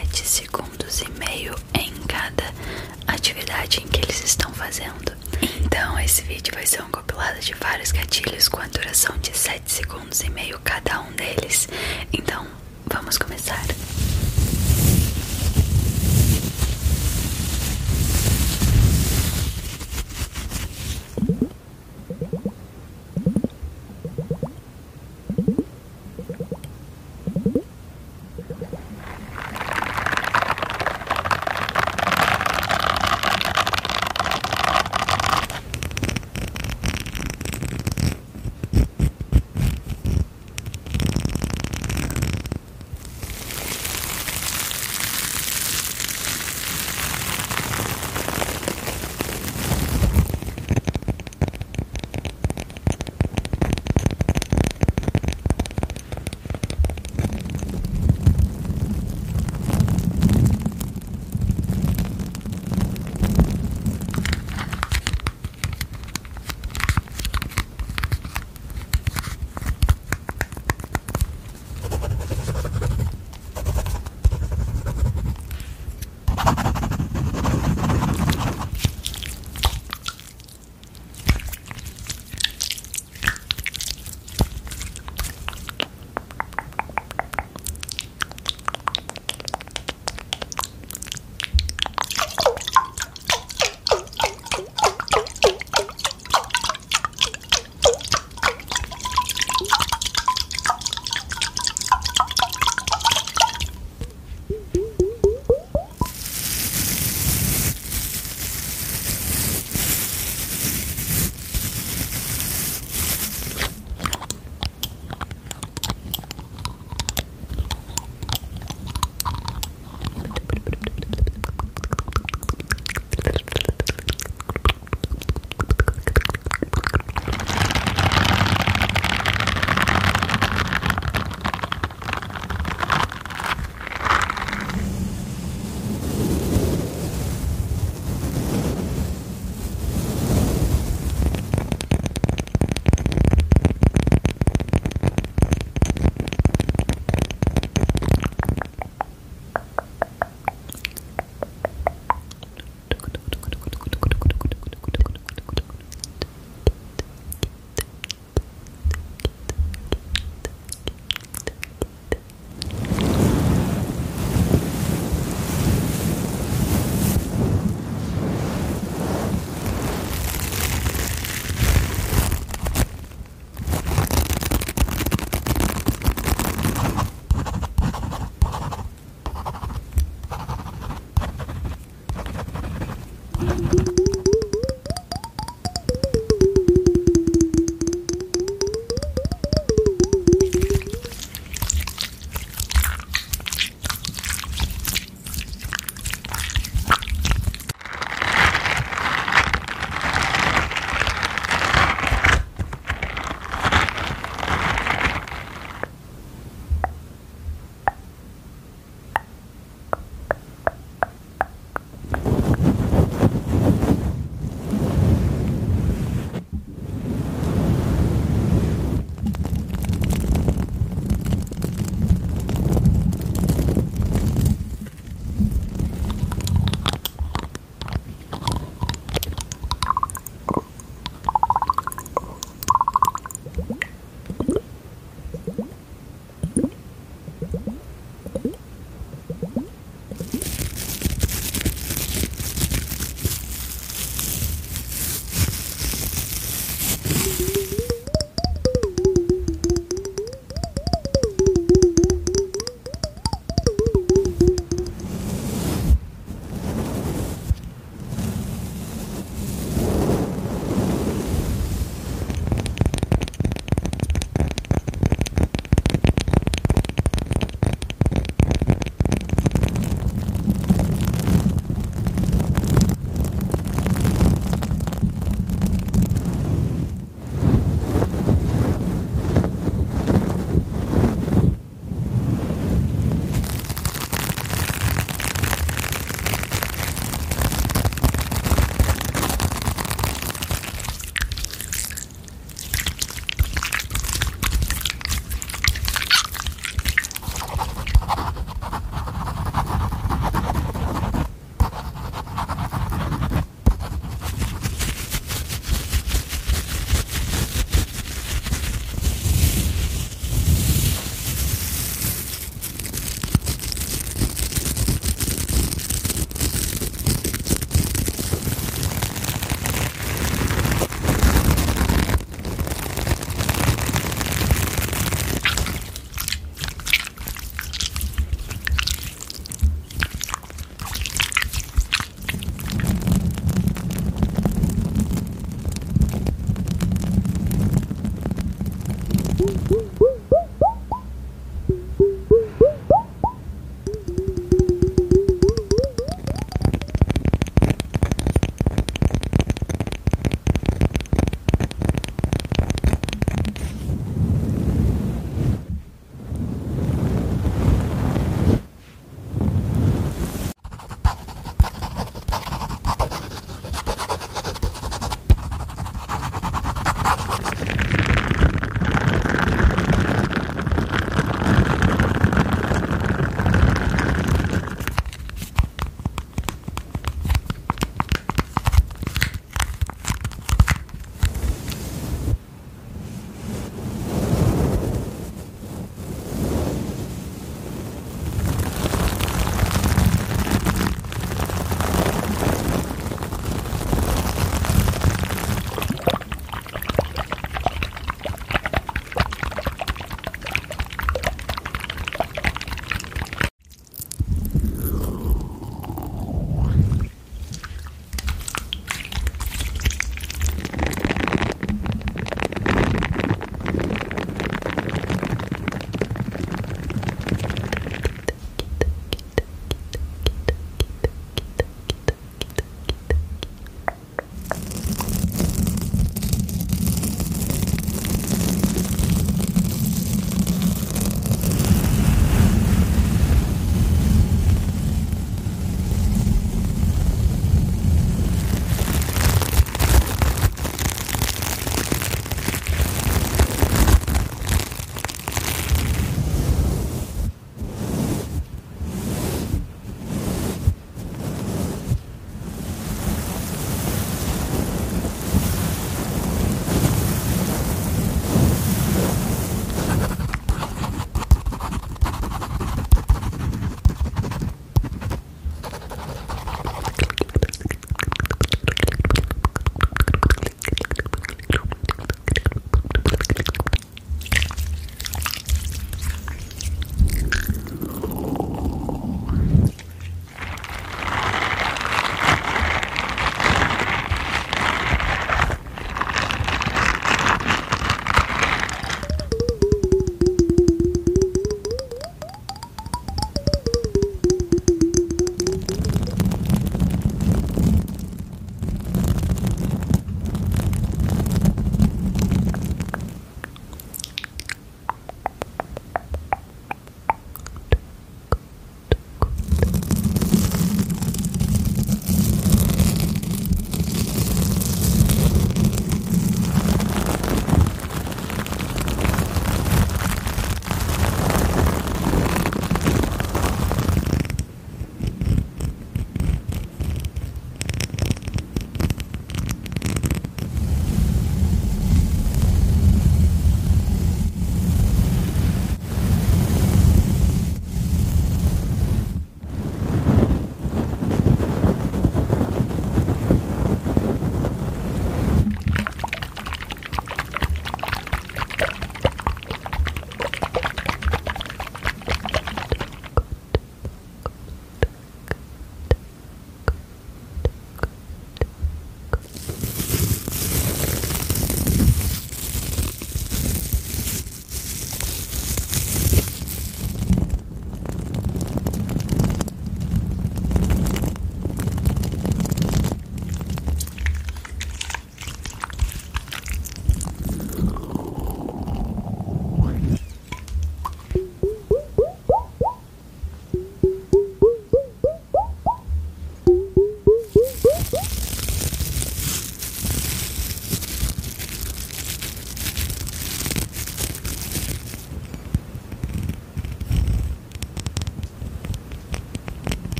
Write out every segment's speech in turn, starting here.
7 segundos e meio em cada atividade em que eles estão fazendo. Então, esse vídeo vai ser um compilado de vários gatilhos com a duração de 7 segundos e meio cada um deles. Então, vamos começar.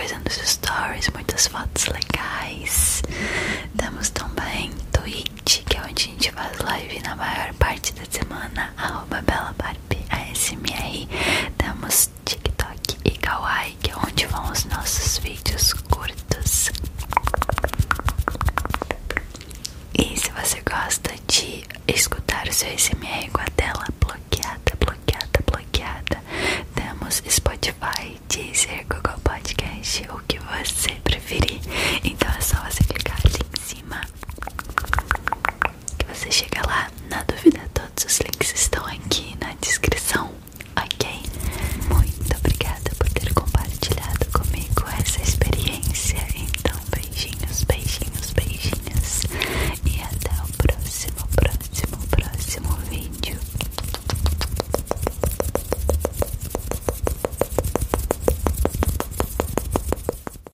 Coisa nos stories, muitas fotos legais. Temos também Twitch, que é onde a gente faz live na maior parte da semana, arroba ASMR. Temos TikTok e Kawaii, que é onde vão os nossos vídeos curtos. E se você gosta de escutar o seu SMR com a tela você preferir.